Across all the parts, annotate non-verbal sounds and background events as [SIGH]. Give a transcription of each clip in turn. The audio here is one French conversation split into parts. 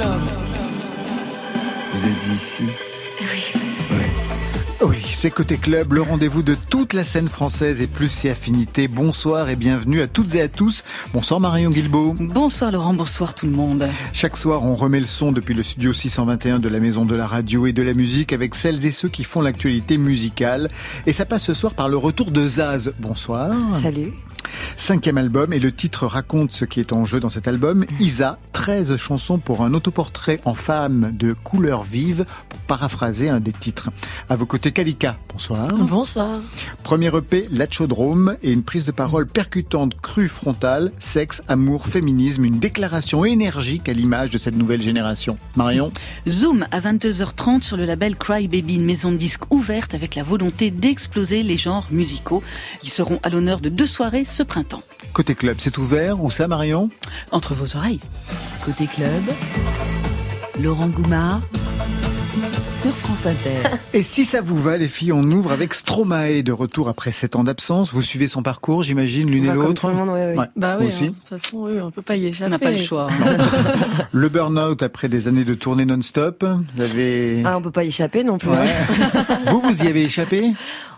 club. Vous êtes ici Oui. Oui, c'est Côté Club, le rendez-vous de toute la scène française et plus ses affinités. Bonsoir et bienvenue à toutes et à tous. Bonsoir Marion Guilbault. Bonsoir Laurent, bonsoir tout le monde. Chaque soir, on remet le son depuis le studio 621 de la Maison de la Radio et de la Musique avec celles et ceux qui font l'actualité musicale. Et ça passe ce soir par le retour de Zaz. Bonsoir. Salut. Cinquième album et le titre raconte ce qui est en jeu dans cet album. Isa, 13 chansons pour un autoportrait en femme de couleur vive, pour paraphraser un des titres. À vos côtés, Kalika. Bonsoir. Bonsoir. Premier EP, Lachodrome et une prise de parole percutante, crue, frontale, sexe, amour, féminisme, une déclaration énergique à l'image de cette nouvelle génération. Marion Zoom à 22h30 sur le label Cry Baby, une maison de disques ouverte avec la volonté d'exploser les genres musicaux. Ils seront à l'honneur de deux soirées ce printemps. Côté club, c'est ouvert Où ça, Marion? Entre vos oreilles. Côté club, Laurent Goumard sur France Inter. [LAUGHS] Et si ça vous va, les filles, on ouvre avec Stromae de retour après 7 ans d'absence. Vous suivez son parcours, j'imagine, l'une et Bah, l'autre. oui, oui. Ouais. Bah oui, aussi hein, de toute façon, oui, on peut pas y échapper. On n'a pas le choix. [LAUGHS] [LAUGHS] Le burn-out après des années de tournée non-stop. Vous avez. Ah, on peut pas y échapper non plus. Ouais. vous, vous y avez échappé?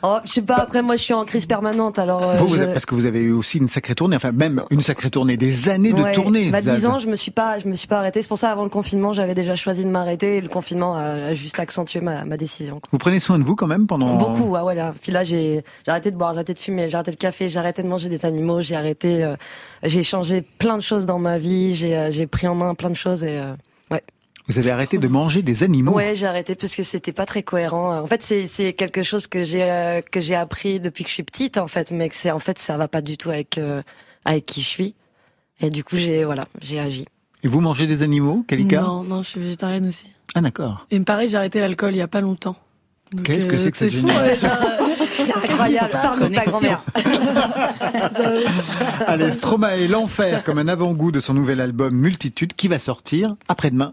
Oh, je sais pas, après moi je suis en crise permanente alors. euh, Vous, vous je- avez- parce que vous avez eu aussi une sacrée tournée, enfin même une sacrée tournée, des années de tournée. Bah. 10 ans, je me suis pas, je me suis pas arrêtée. C'est pour ça, avant le confinement, j'avais déjà choisi de m'arrêter et le confinement a, a juste accentué ma, ma décision. quoi. Vous prenez soin de vous quand même pendant. Beaucoup, ah ouais, là. Puis là, j'ai, arrêté de boire, j'ai arrêté de fumer, j'ai arrêté le café, j'ai arrêté de manger des animaux, j'ai arrêté, euh, j'ai changé plein de choses dans ma vie, j'ai, euh, pris en main plein de choses et, euh, Vous avez arrêté de manger des animaux? Ouais, j'ai arrêté parce que c'était pas très cohérent. En fait, c'est quelque chose que j'ai euh, que j'ai appris depuis que je suis petite en fait, mais que c'est en fait ça va pas du tout avec euh, avec qui je suis. Et du coup, j'ai voilà, j'ai agi. Et vous mangez des animaux, Kalika? Non, non, je suis végétarienne aussi. Ah d'accord. Et pareil, j'ai arrêté l'alcool il y a pas longtemps. Qu'est-ce que c'est que cette fou, génération ouais, [LAUGHS] C'est incroyable. Parle de ta grand-mère. [LAUGHS] Allez, Stromae, l'enfer, comme un avant-goût de son nouvel album Multitude qui va sortir après-demain.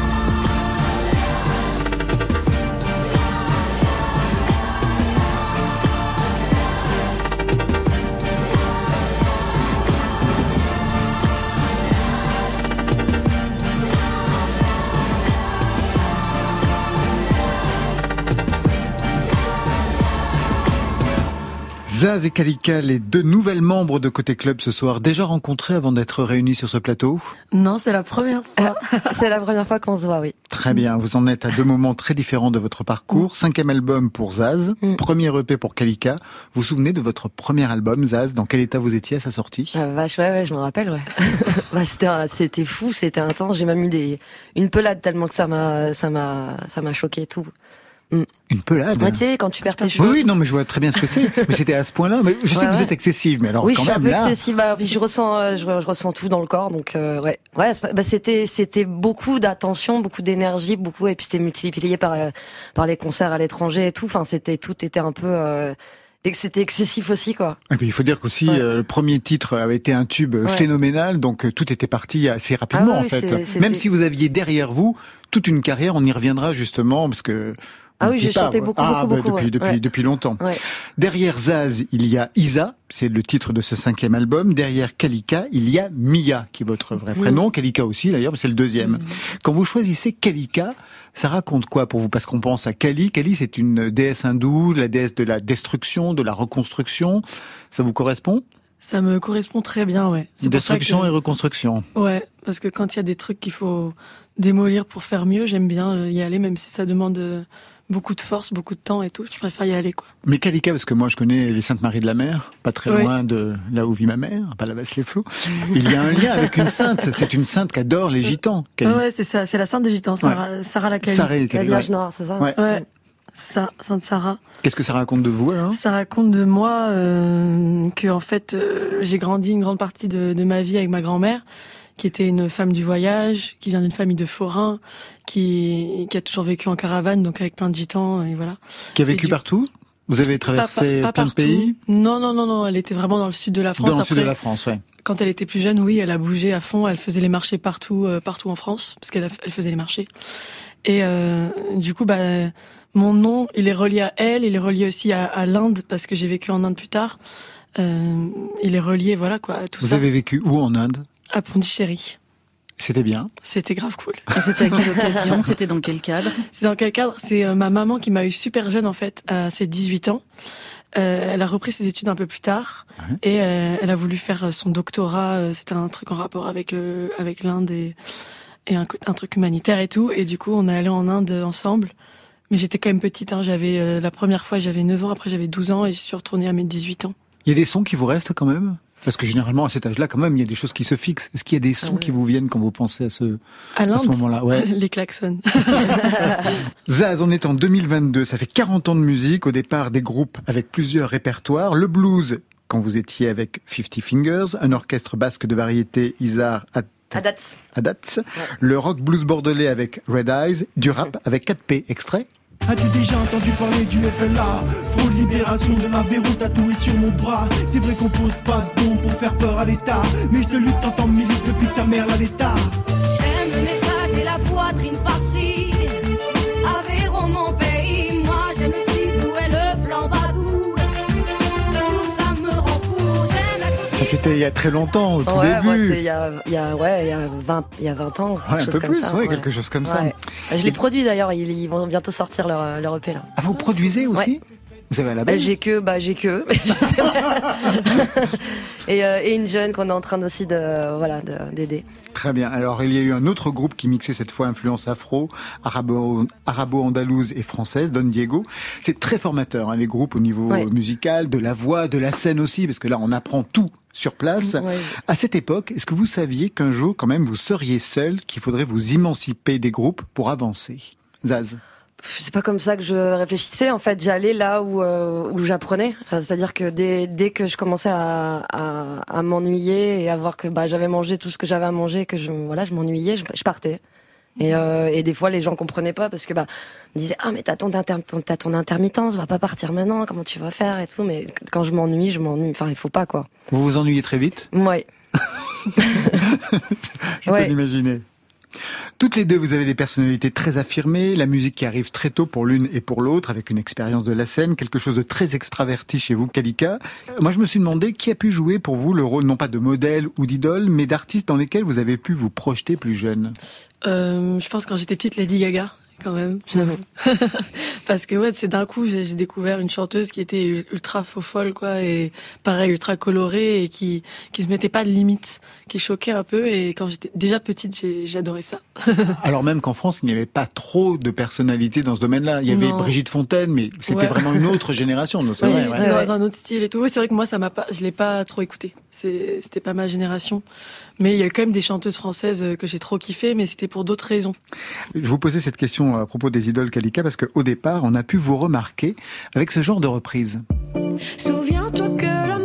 Zaz et Kalika, les deux nouvelles membres de Côté Club ce soir, déjà rencontrés avant d'être réunis sur ce plateau Non, c'est la première fois. [LAUGHS] c'est la première fois qu'on se voit, oui. Très bien, vous en êtes à deux moments très différents de votre parcours. Cinquième album pour Zaz, Mm. premier EP pour Kalika. Vous vous souvenez de votre premier album, Zaz? Dans quel état vous étiez à sa sortie? Ah, vache, ouais, ouais, je me rappelle, ouais. [LAUGHS] bah, c'était, un- c'était fou, c'était intense. J'ai même eu des, une pelade tellement que ça m'a, ça m'a, ça m'a choqué et tout. Une pelade Ouais, tu sais, quand tu perds tes Oui, cheveux. oui, non, mais je vois très bien ce que c'est. mais c'était à ce point-là. Mais je [LAUGHS] sais Ouais, que vous ouais. êtes excessive, mais alors oui, je quand suis un même peu là. excessive. bah, je ressens, euh, je, je ressens tout dans le corps, donc euh, ouais, ouais. Bah, c'était, c'était beaucoup d'attention, beaucoup d'énergie, beaucoup, et puis c'était multiplié par euh, par les concerts à l'étranger et tout. Enfin, c'était tout était un peu, euh, et que c'était excessif aussi, quoi. Et puis il faut dire qu'aussi Ouais. euh, le premier titre avait été un tube euh, Ouais. phénoménal, donc euh, tout était parti assez rapidement Ah oui, en fait. Même si vous aviez derrière vous toute une carrière, on y reviendra justement parce que. Ah oui, j'ai chanté beaucoup, ah, beaucoup, bah, beaucoup, depuis ouais. depuis Ouais. depuis longtemps. Ouais. Derrière Zaz, il y a Isa, c'est le titre de ce cinquième album. Derrière Kalika, il y a Mia, qui est votre vrai prénom. Kalika aussi d'ailleurs, mais c'est le deuxième. Quand vous choisissez Kalika, ça raconte quoi pour vous? Parce qu'on pense à Kali. Kali, c'est une déesse hindoue, la déesse de la destruction, de la reconstruction. Ça vous correspond? Ça me correspond très bien, ouais. Destruction que- et reconstruction. Ouais, parce que quand il y a des trucs qu'il faut démolir pour faire mieux, j'aime bien y aller, même si ça demande beaucoup de force, beaucoup de temps et tout. Je préfère y aller, quoi. Mais Kalika, parce que moi je connais les Saintes Maries de la Mer, pas très Oui. loin de là où vit ma mère, pas la basse les flots. Il y a un lien avec une sainte. C'est une sainte qu'adore les gitans. Kali. Ah ouais, c'est ça, c'est la sainte des gitans, Sarah, Sarah la Kali. Sarah La Vierge ouais. Noire, c'est ça? Ouais. Ouais, c'est ça, Sainte Sarah. Qu'est-ce que ça raconte de vous alors? Ça raconte de moi euh, que en fait euh, j'ai grandi une grande partie de, de ma vie avec ma grand-mère, qui était une femme du voyage, qui vient d'une famille de forains, qui qui a toujours vécu en caravane, donc avec plein de gitans et voilà. Qui a vécu du- partout Vous avez traversé Pas- pas- pas plein de pays Non, non, non, non. Elle était vraiment dans le sud de la France. Dans le Après, sud de la France, ouais. quand elle était plus jeune, oui, elle a bougé à fond. Elle faisait les marchés partout, euh, partout en France, parce qu'elle elle faisait les marchés. Et euh, du coup, bah, mon nom, il est relié à elle. Il est relié aussi à, à l'Inde, parce que j'ai vécu en Inde plus tard. Euh, il est relié, voilà quoi, à tout Vous ça. avez vécu où en Inde? À Pondichéry. C'était bien. C'était grave cool. C'était à quelle occasion? [LAUGHS] C'était dans quel cadre? C'est dans quel cadre? C'est euh, ma maman qui m'a eu super jeune en fait, à ses 18 ans. Euh, elle a repris ses études un peu plus tard Ouais. et euh, elle a voulu faire son doctorat. C'était un truc en rapport avec euh, avec l'Inde et, et un, truc humanitaire et tout. Et du coup, on est allé en Inde ensemble. Mais j'étais quand même petite. Hein. J'avais euh, la première fois, j'avais 9 ans. Après, j'avais 12 ans et je suis retournée à mes 18 ans. Il y a des sons qui vous restent quand même? Parce que généralement, à cet âge-là, quand même, il y a des choses qui se fixent. Est-ce qu'il y a des sons Ah ouais. qui vous viennent quand vous pensez à ce, À à ce moment-là? Ouais. [LAUGHS] les klaxons. [LAUGHS] Zaz, on est en 2022. Ça fait 40 ans de musique. Au départ, des groupes avec plusieurs répertoires. Le blues, quand vous étiez avec 50 Fingers. Un orchestre basque de variété, Isar Adats. Adats. Le rock blues bordelais avec Red Eyes. Du rap avec 4P. Extrait As-tu déjà entendu parler du FLA Faux libération de ma verrou tatoué sur mon bras. C'est vrai qu'on pose pas de bombes pour faire peur à l'État. Mais je lutte en temps milite depuis que sa mère l'a l'État. J'aime le message et la poitrine Ça, c'était il y a très longtemps, au tout ouais, moi, début. il y a, il y a, ouais, il y a 20, il y a 20 ans. Ouais, un peu plus, ça, ouais, quelque chose comme ça. Je l'ai produit d'ailleurs, ils, ils vont bientôt sortir leur, leur EP là. Ah, vous produisez aussi? Vous avez un label? J'ai que, bah j'ai que, [LAUGHS] et, euh, et une jeune qu'on est en train aussi de, voilà, de- d'aider. Très bien. Alors, il y a eu un autre groupe qui mixait cette fois influence afro, arabo, arabo-andalouse et française, Don Diego. C'est très formateur, hein, les groupes au niveau Ouais. musical, de la voix, de la scène aussi, parce que là, on apprend tout sur place. Ouais. À cette époque, est-ce que vous saviez qu'un jour, quand même, vous seriez seul, qu'il faudrait vous émanciper des groupes pour avancer? Zaz C'est pas comme ça que je réfléchissais. En fait, j'allais là où euh, où j'apprenais. Enfin, c'est-à-dire que dès dès que je commençais à à, à m'ennuyer et à voir que bah j'avais mangé tout ce que j'avais à manger, que je voilà, je m'ennuyais, je, je partais. Et, euh, et des fois, les gens comprenaient pas parce que bah ils me disaient ah mais t'as ton, inter- t'as ton intermittence, va pas partir maintenant, comment tu vas faire et tout. Mais quand je m'ennuie, je m'ennuie. Enfin, il faut pas quoi. Vous vous ennuyez très vite? Ouais. [LAUGHS] Je peux l'imaginer. Toutes les deux, vous avez des personnalités très affirmées, la musique qui arrive très tôt pour l'une et pour l'autre, avec une expérience de la scène, quelque chose de très extraverti chez vous, Kalika. Euh, Moi, je me suis demandé qui a pu jouer pour vous le rôle non pas de modèle ou d'idole, mais d'artiste dans lesquels vous avez pu vous projeter plus jeune. Euh, je pense quand j'étais petite, Lady Gaga, quand même, j'avoue. [LAUGHS] Parce que ouais, c'est d'un coup, j'ai découvert une chanteuse qui était ultra faux folle, quoi, et pareil, ultra colorée, et qui, qui se mettait pas de limites, qui choquait un peu, et quand j'étais déjà petite, adoré ça. [LAUGHS] Alors même qu'en France, il n'y avait pas trop de personnalités dans ce domaine-là. Il y avait Non. Brigitte Fontaine, mais c'était Ouais. vraiment une autre [LAUGHS] génération. C'est Oui, vrai. ouais. c'est dans un autre style et tout. Oui, c'est vrai que moi, ça m'a pas, je l'ai pas trop écouté. C'était pas ma génération. Mais il y a quand même des chanteuses françaises euh, que j'ai trop kiffé, mais c'était pour d'autres raisons. Je vous posais cette question à propos des idoles Kalika parce qu'au départ, on a pu vous remarquer avec ce genre de reprise. Souviens-toi que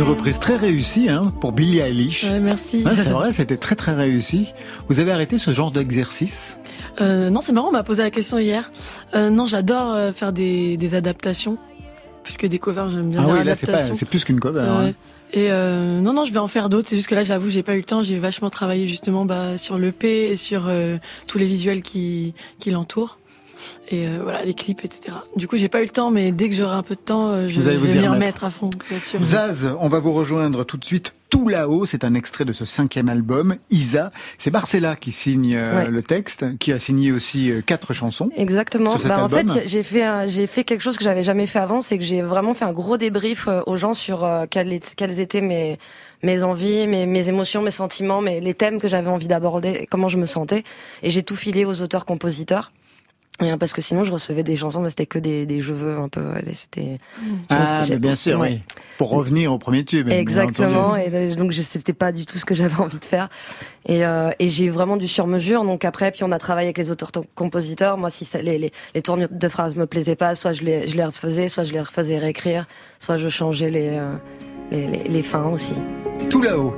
Une reprise très réussie hein, pour Billie Eilish. Ouais, merci. Ouais, c'est vrai, c'était très très réussi. Vous avez arrêté ce genre d'exercice? Euh, non, c'est marrant, on m'a posé la question hier. Euh, non, j'adore euh, faire des, des adaptations. Plus que des covers, j'aime bien Ah oui, là c'est plus qu'une cover. Ouais. hein. Et euh, non, non, je vais en faire d'autres. C'est juste que là, j'avoue, j'ai pas eu le temps. J'ai vachement travaillé justement bah, sur l'EP et sur tous les visuels qui, qui l'entourent. Et euh, voilà, les clips, etc. Du coup, j'ai pas eu le temps, mais dès que j'aurai un peu de temps, euh, je Vous allez je vous y vais m'y remettre. à fond, bien sûr. Zaz, on va vous rejoindre tout de suite. Tout là-haut, c'est un extrait de ce cinquième album, Isa. C'est Marcella qui signe euh, Ouais. le texte, qui a signé aussi euh, quatre chansons. Exactement. Sur cet Bah, en album fait, j'ai fait un- j'ai fait quelque chose que j'avais jamais fait avant, c'est que j'ai vraiment fait un gros débrief aux gens sur euh, quelles, étaient mes mes envies, mes, mes émotions, mes sentiments, mes, les thèmes que j'avais envie d'aborder, et comment je me sentais. Et j'ai tout filé aux auteurs-compositeurs. Et, euh, Parce que sinon, je recevais des chansons, mais c'était que des, des je veux un peu. C'était. Ah, mais bien sûr, ouais. oui. Pour revenir au premier tube. Exactement. Et donc, c'était pas du tout ce que j'avais [LAUGHS] envie de faire. Et, euh, et j'ai eu vraiment du sur-mesure. Donc après, puis on a travaillé avec les auteurs-compositeurs. Moi, si ça- les, les, les tournures de phrases me plaisaient pas, soit je les, je les refaisais, soit je les refaisais réécrire, soit je changeais les, euh, les, les, les fins aussi. Tout là-haut.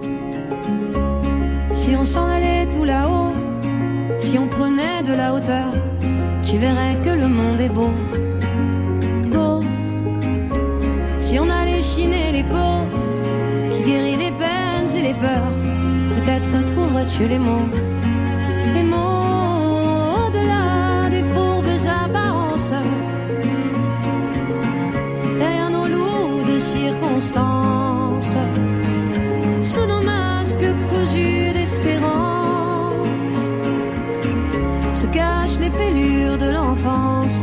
Si on s'en allait tout là-haut, si on prenait de la hauteur, tu verrais que le monde est beau. Beau. Si on allait chiner l'écho, qui guérit les peines et les peurs, peut-être trouverais-tu les mots. Les mots au-delà des fourbes apparences. Derrière nos lourdes circonstances sous nos masques cousus d'espérance se cachent les fêlures de l'enfance,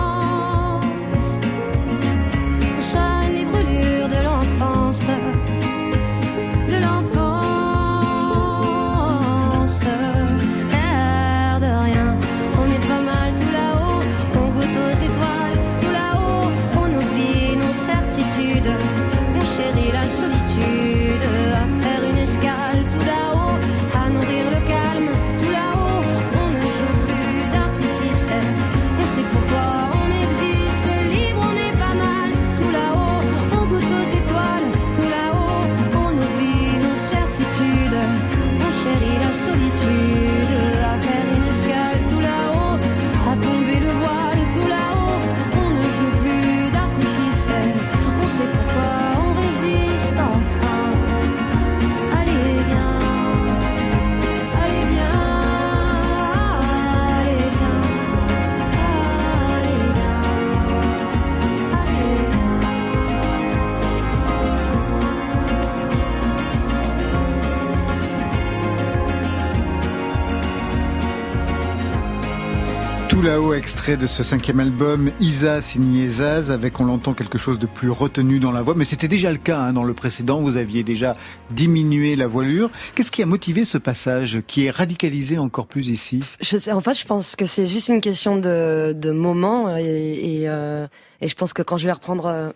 Tout là-haut, extrait de ce cinquième album, Isa signé Zaz, avec on l'entend quelque chose de plus retenu dans la voix, mais c'était déjà le cas hein, dans le précédent, vous aviez déjà diminué la voilure. Qu'est-ce qui a motivé ce passage qui est radicalisé encore plus ici? Je sais, en fait, je pense que c'est juste une question de, de moment et, et, euh, et je pense que quand je vais reprendre, euh,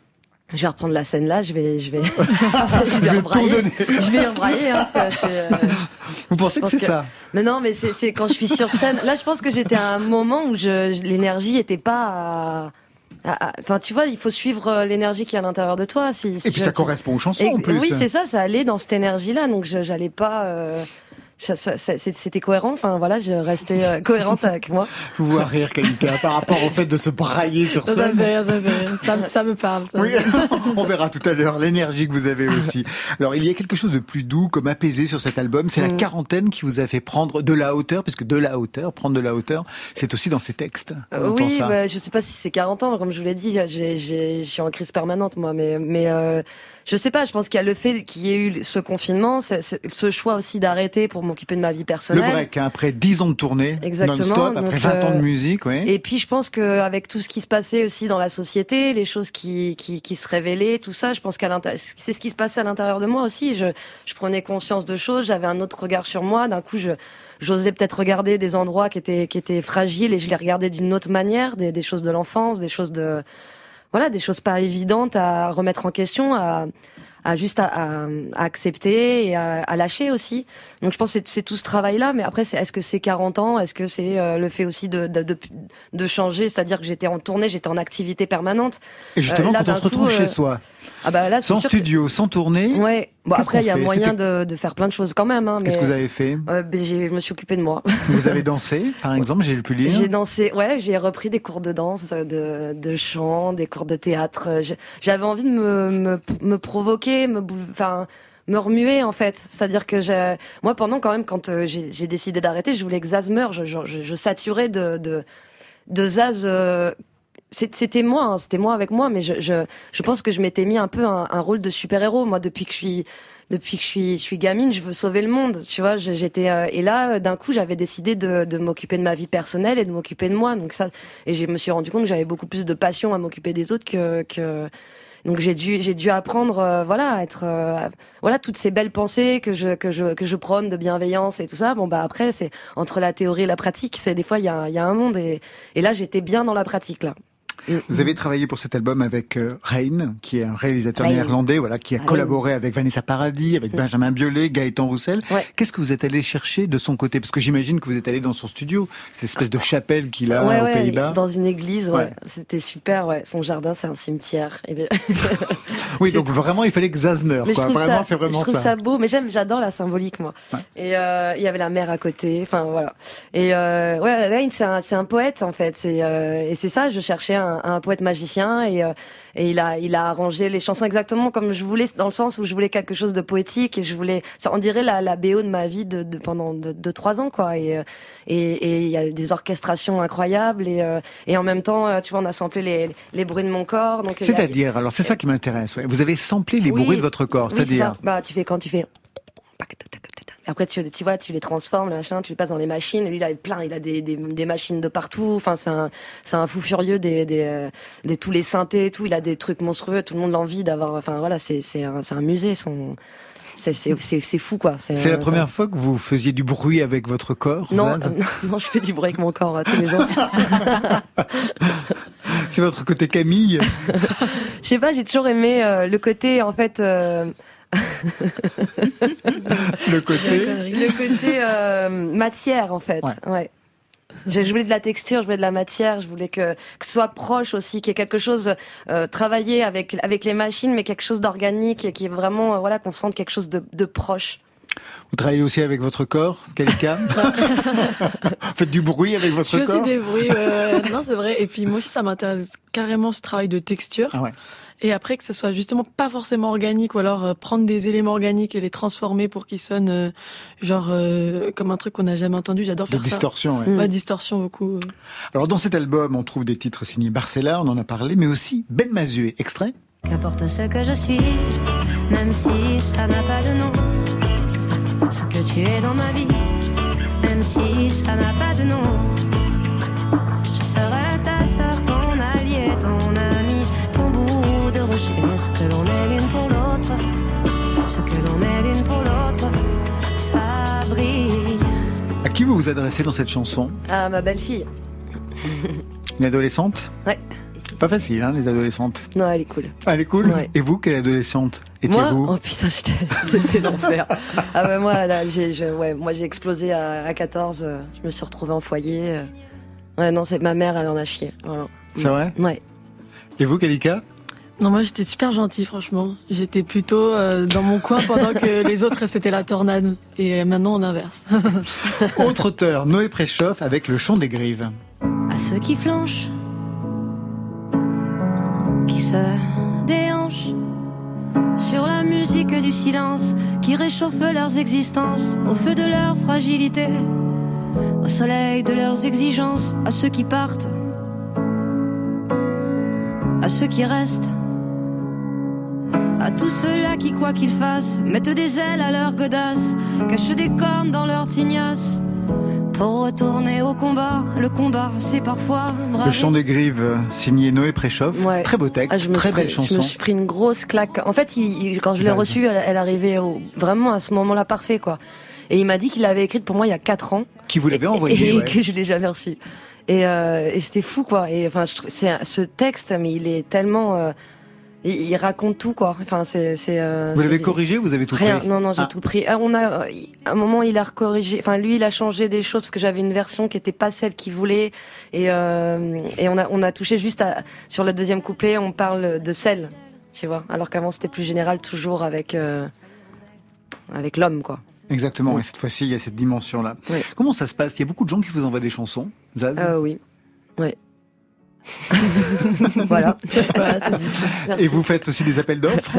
je vais reprendre la scène là, je vais, je vais, [LAUGHS] je vais rebrailler. donner. Je vais rebrailler. Hein, ça, c'est, euh, [LAUGHS] Vous pensez que c'est ça? Mais non, mais c'est, c'est quand je suis sur scène. Là, je pense que j'étais à un moment où je, l'énergie était pas. à- Enfin, tu vois, il faut suivre euh, l'énergie qui est à l'intérieur de toi. Si, si Et puis ça correspond aux chansons et- en plus. Oui, c'est ça, ça allait dans cette énergie-là, donc je- j'allais pas. euh, c'était cohérent. Enfin voilà, je restais euh, cohérente [LAUGHS] avec moi. Je vous vois rire, Kalika, par rapport au fait de se brailler sur Ça, ça me fait rire, ça me fait rire. Ça, me- ça me parle. ça. Oui, [LAUGHS] on verra tout à l'heure l'énergie que vous avez aussi. Alors, il y a quelque chose de plus doux, comme apaisé sur cet album. C'est la Mm. quarantaine qui vous a fait prendre de la hauteur, puisque de la hauteur, prendre de la hauteur, c'est aussi dans ces textes. Euh, oui, ça. bah, je sais pas si c'est 40 ans, comme je vous l'ai dit, j'ai, j'ai, je suis en crise permanente moi, mais mais euh, je sais pas. Je pense qu'il y a le fait qu'il y ait eu ce confinement, ce, ce- ce choix aussi d'arrêter pour m'occuper de ma vie Le personnelle. break, hein, après 10 ans de tournée, Exactement, non-stop, après donc, 20 ans de euh, musique, oui. Et puis je pense que avec tout ce qui se passait aussi dans la société, les choses qui qui, qui se révélaient, tout ça, je pense qu'à l'intérieur, c'est ce qui se passait à l'intérieur de moi aussi. Je je prenais conscience de choses, j'avais un autre regard sur moi. D'un coup, je j'osais peut-être regarder des endroits qui étaient qui étaient fragiles et je les regardais d'une autre manière, des des choses de l'enfance, des choses de voilà, des choses pas évidentes à remettre en question, à à juste à, à- à accepter et à, à lâcher aussi. Donc je pense que c'est- tout ce travail-là. Mais après, est-ce que c'est 40 ans? Est-ce que c'est euh, le fait aussi de, de, de, de changer? C'est-à-dire que j'étais en tournée, j'étais en activité permanente. Et justement, euh, là, quand on se retrouve coup, chez euh, soi, Ah bah là, sans que- studio, sans tournée, Ouais. Bon après, il y a moyen de, de faire plein de choses quand même. Hein, qu'est-ce que vous avez fait euh, ben, je me suis occupée de moi. [LAUGHS] Vous avez [LAUGHS] dansé, par exemple, j'ai pu lire. J'ai dansé, ouais, j'ai repris des cours de danse, de, de chant, des cours de théâtre. J'avais envie de me, me, me provoquer, me, enfin, me remuer en fait. C'est-à-dire que j'ai, moi, pendant quand même, quand euh, j'ai décidé d'arrêter, je voulais que Zaz meure. Je, je, je, je saturais de, de, de Zaz. euh, c'était moi, hein, c'était moi avec moi, mais je, je, je pense que je m'étais mis un peu un, un rôle de super-héros. Moi, depuis que je suis, depuis que je suis, je suis gamine, je veux sauver le monde. Tu vois, j'étais euh, et là, euh, d'un coup, j'avais décidé de, de m'occuper de ma vie personnelle et de m'occuper de moi. Donc ça, et je me suis rendu compte que j'avais beaucoup plus de passion à m'occuper des autres que que donc j'ai dû j'ai dû apprendre euh, voilà à être voilà toutes ces belles pensées que je que je que je prône de bienveillance et tout ça bon bah après c'est entre la théorie et la pratique c'est des fois il y a y a un monde et et là j'étais bien dans la pratique là Vous avez travaillé pour cet album avec euh, Rein, qui est un réalisateur néerlandais, voilà, qui a collaboré avec Vanessa Paradis, avec Benjamin Biolay, Gaëtan Roussel. Ouais. Qu'est-ce que vous êtes allé chercher de son côté? Parce que j'imagine que vous êtes allé dans son studio, cette espèce de chapelle qu'il a ouais, aux ouais, Pays-Bas. dans une église c'était super ouais son jardin c'est un cimetière [LAUGHS] Oui, donc vraiment, il fallait que Zaz meure. Quoi. Vraiment, c'est vraiment je trouve ça. ça beau, mais j'aime, j'adore la symbolique moi. Et euh, il y avait la mer à côté, enfin voilà. Et euh, ouais, Rein, c'est un, poète en fait. C'est euh, et c'est ça, je cherchais un, un, un poète magicien et, euh, et il a, il a arrangé les chansons exactement comme je voulais, dans le sens où je voulais quelque chose de poétique et je voulais, ça, on dirait la, la BO de ma vie de, de pendant de, de trois ans, quoi. Et, euh, et, et il y a des orchestrations incroyables et, euh, et en même temps, tu vois, on a samplé les, les bruits de mon corps. Donc, il C'est-à-dire, alors c'est ça qui m'intéresse. ouais. Vous avez samplé les Oui. bruits de votre corps, Oui, c'est-à-dire. Bah, tu fais quand tu fais. Après, tu, tu vois, tu les transformes, le machin, tu les passes dans les machines. Lui, il a plein, il a des, des, des machines de partout. Enfin, c'est un, c'est un fou furieux des, des, euh, des tous les synthés et tout. Il a des trucs monstrueux. Tout le monde l'envie d'avoir. Enfin, voilà, c'est, c'est un, c'est un musée. Son, c'est, c'est, fou, quoi. C'est la euh, première fois que vous faisiez du bruit avec votre corps Non, euh, [LAUGHS] non, je fais du bruit avec mon corps euh, tous les jours. [LAUGHS] C'est votre côté Camille [LAUGHS] Je sais pas, j'ai toujours aimé euh, le côté, en fait. euh, [LAUGHS] Le côté le côté euh, matière en fait. Ouais. Ouais. Je je voulais de la texture, je voulais de la matière, je voulais que, que ce soit proche aussi, qu'il y ait quelque chose euh, travaillé avec avec les machines, mais quelque chose d'organique, qui est vraiment euh, voilà qu'on sente quelque chose de, de proche. Vous travaillez aussi avec votre corps, quelqu'un [LAUGHS] Faites du bruit avec Je votre fais aussi corps? des bruits, non c'est vrai. Et puis moi aussi ça m'intéresse carrément ce travail de texture. Ah ouais. Et après que ce soit justement pas forcément organique ou alors euh, prendre des éléments organiques et les transformer pour qu'ils sonnent euh, genre euh, comme un truc qu'on n'a jamais entendu. J'adore De faire ça. distorsion, ouais. Mm. Ouais, distorsion beaucoup. Alors dans cet album, on trouve des titres signés Barcella, on en a parlé, mais aussi Ben Mazué, extrait Qu'importe ce que je suis, même si ça n'a pas de nom. Ce que tu es dans ma vie, même si ça n'a pas de nom. Ce que l'on est l'une pour l'autre, ce que l'on est l'une pour l'autre, ça brille. À qui vous vous adressez dans cette chanson Ah ma belle fille. Une adolescente Ouais. Pas facile, hein, les adolescentes. Non, elle est cool. Ah, elle est cool Ouais. Et vous, quelle adolescente étiez-vous oh putain, j'étais- [LAUGHS] c'était l'enfer. ah bah moi, là, j'ai, je- ouais, moi j'ai explosé à, à 14. euh, je me suis retrouvée en foyer. euh. Ouais, non, c'est ma mère, elle en a chié. Voilà. C'est vrai Ouais. Et vous, Kalika Non, moi j'étais super gentille, franchement. J'étais plutôt euh, dans mon coin pendant que [LAUGHS] les autres c'était la tornade. Et euh, maintenant on inverse. [LAUGHS] Autre auteur, Noé Préchoff avec Le Chant des Grives. à ceux qui flanchent, qui se déhanchent sur la musique du silence, qui réchauffe leurs existences au feu de leur fragilité, au soleil de leurs exigences, à ceux qui partent, à ceux qui restent. À tous ceux-là qui, quoi qu'ils fassent, mettent des ailes à leur godasse, cachent des cornes dans leur tignasse. Pour retourner au combat, le combat c'est parfois braver. Le Chant des Grives, euh, signé Noé Préchoff. Ouais. Très beau texte, Ah, je me très belle chanson. Je me suis pris une grosse claque. En fait, il, il- quand je l'ai reçue, elle, elle arrivait au- vraiment à ce moment-là parfait, quoi. Et il m'a dit qu'il l'avait écrite pour moi il y a 4 ans. Qui vous l'avez et, envoyé et ouais. que je l'ai jamais reçue. Et, euh, et c'était fou, quoi. Et enfin, je un- ce texte, mais il est tellement, euh, il, il raconte tout, quoi. Enfin, c'est, euh, Vous l'avez corrigé vous avez tout Rien, pris non, non, j'ai Ah. tout pris. Ah, on a, euh, à un moment, il a recorrigé. Enfin, lui, il a changé des choses parce que j'avais une version qui était pas celle qu'il voulait. Et, euh, et on a, on a touché juste à, sur le deuxième couplet, on parle de sel, tu vois. Alors qu'avant, c'était plus général, toujours avec, euh, avec l'homme, quoi. Exactement, Oui. et cette fois-ci, il y a cette dimension-là. Oui. Comment ça se passe? Il y a beaucoup de gens qui vous envoient des chansons, Zaz? Euh, oui. [LAUGHS] Voilà. Et vous faites aussi des appels d'offres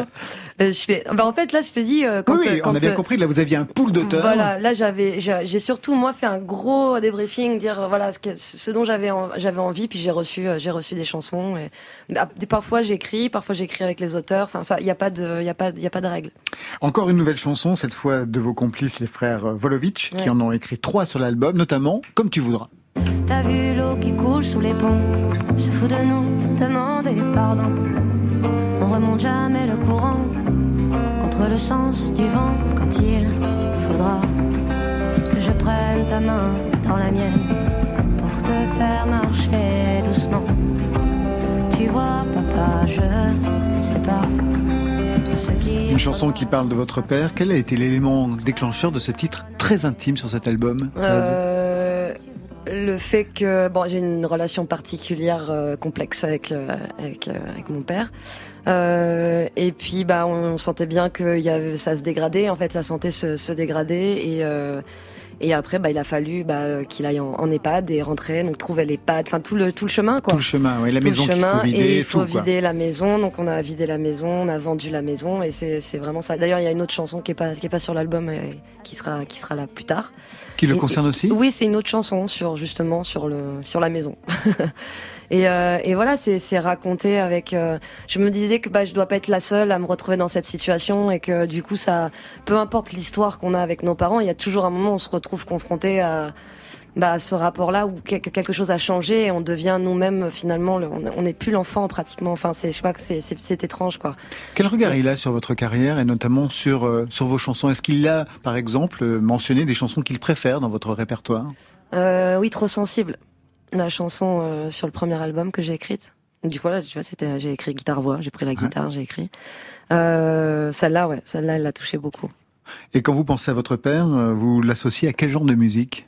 Euh, je fais. Bah, en fait, là, je te dis, euh, quand, Oui, oui, quand, on a bien euh, compris, là vous aviez un pool d'auteurs. Voilà, là j'avais, j'ai surtout moi fait un gros débriefing, dire euh, voilà ce, que- ce dont j'avais en- j'avais envie, puis j'ai reçu euh, j'ai reçu des chansons. Et, Ah, des- parfois j'écris, parfois j'écris avec les auteurs. Enfin ça, il y a pas de, il y a pas, il y a pas de règle. Encore une nouvelle chanson, cette fois de vos complices, les frères Volovitch, qui en ont écrit trois sur l'album, notamment Comme tu voudras. T'as vu l'eau qui coule sous les ponts, se fout de nous, demander pardon. On remonte jamais le courant, contre le sens du vent, quand il faudra que je prenne ta main dans la mienne pour te faire marcher doucement. Tu vois, papa, je sais pas tout ce qui. Une chanson qui parle de votre père. Quel a été l'élément déclencheur de ce titre très intime sur cet album Zaz Euh, le fait que bon, j'ai une relation particulière euh, complexe avec euh, avec, euh, avec mon père. Et puis bah on, sentait bien que il y avait, ça se dégradait. En fait, ça sentait se, se dégrader et Et après, bah, il a fallu bah, qu'il aille en, en EHPAD et rentrer, donc trouver l'EHPAD, enfin tout le tout le chemin quoi. Tout le chemin, oui, la Tout maison le qu'il chemin faut vider, et il faut tout, quoi. vider la maison. Donc on a vidé la maison, on a vendu la maison et c'est c'est vraiment ça. D'ailleurs, il y a une autre chanson qui est pas qui est pas sur l'album et qui sera qui sera là plus tard. Qui le Et- concerne aussi Oui, c'est une autre chanson sur justement sur le sur la maison. [LAUGHS] et, euh, et voilà, c'est c'est raconté avec. euh, je me disais que bah je dois pas être la seule à me retrouver dans cette situation et que du coup ça, peu importe l'histoire qu'on a avec nos parents, il y a toujours un moment où on se retrouve confronté à bah, ce rapport-là où quelque, chose a changé et on devient nous-mêmes finalement, le- on n'est plus l'enfant pratiquement. Enfin, c'est, je sais pas que c'est, étrange quoi. Quel regard il a sur votre carrière et notamment sur, euh, sur vos chansons? Est-ce qu'il a, par exemple, euh, mentionné des chansons qu'il préfère dans votre répertoire? Euh, oui, trop sensible. La chanson euh, sur le premier album que j'ai écrite. Du coup, là, tu vois, c'était, j'ai écrit guitare-voix, j'ai pris la guitare, j'ai écrit. Euh, celle-là, ouais, celle-là, elle l'a touché beaucoup. Et quand vous pensez à votre père, euh, vous l'associez à quel genre de musique?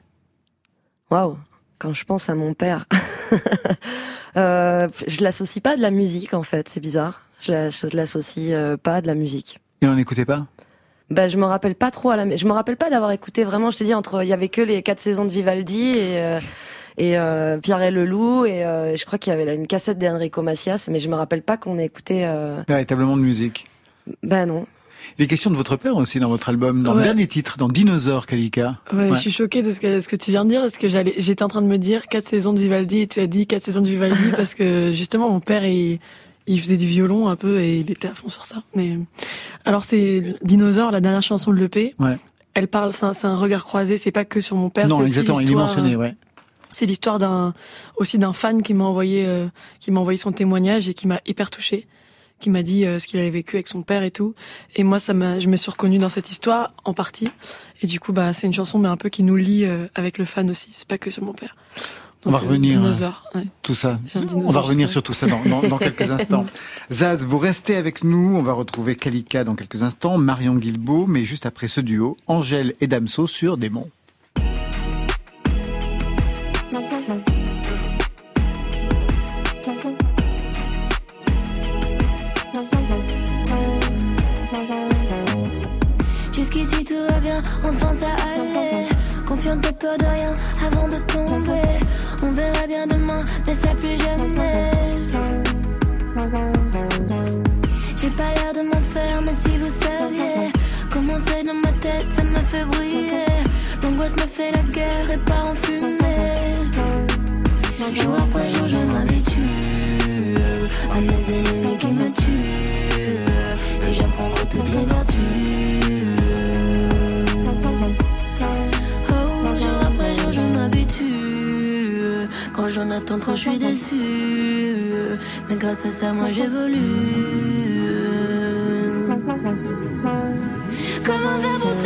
Waouh Quand je pense à mon père, [LAUGHS] euh, je l'associe pas à de la musique en fait, c'est bizarre. Je la- je l'associe euh, pas à de la musique. Il n'en écoutait pas? Bah, je me rappelle pas trop à la, je me rappelle pas d'avoir écouté vraiment. Je te dis entre, il y avait que les quatre saisons de Vivaldi et euh, et euh, Pierre et le Loup et euh, je crois qu'il y avait là une cassette d'Enrico Macias, mais je me rappelle pas qu'on ait écouté. Véritablement de musique. Bah non. Les questions de votre père aussi dans votre album, dans le dernier titre, dans Dinosaure, Kalika. Ouais, Ouais. je suis choquée de ce que, ce que tu viens de dire, parce que j'allais, j'étais en train de me dire quatre saisons de Vivaldi, et tu as dit quatre saisons de Vivaldi, [LAUGHS] parce que justement, mon père, il, il faisait du violon un peu, et il était à fond sur ça. Mais, alors c'est Dinosaure, la dernière chanson de l'EP. Ouais. Elle parle, c'est un, c'est un regard croisé, c'est pas que sur mon père, non, exactement, il est l'histoire, mentionné, ouais. C'est l'histoire d'un aussi d'un fan qui m'a envoyé euh, qui m'a envoyé son témoignage et qui m'a hyper touchée, qui m'a dit euh, ce qu'il avait vécu avec son père et tout. Et moi ça m'a je me suis reconnue dans cette histoire en partie. Et du coup bah c'est une chanson mais un peu qui nous lie euh, avec le fan aussi. C'est pas que sur mon père. On va euh, revenir, ouais. Tout ça. On va revenir sur tout ça dans, dans, dans quelques [LAUGHS] instants. Zaz, vous restez avec nous. On va retrouver Kalika dans quelques instants, Marion Guilbeault, mais juste après ce duo, Angèle et Damso sur Démon. De rien avant de tomber. On verra bien demain, mais ça plus jamais. J'ai pas l'air de m'en faire, mais si vous saviez comment c'est dans ma tête, ça me fait briller. L'angoisse me fait la guerre et part en fumée. Jour après jour, je m'habitue à mes ennemis j'en attends trop, je suis déçue. Mais grâce à ça, moi j'évolue. Comment faire pour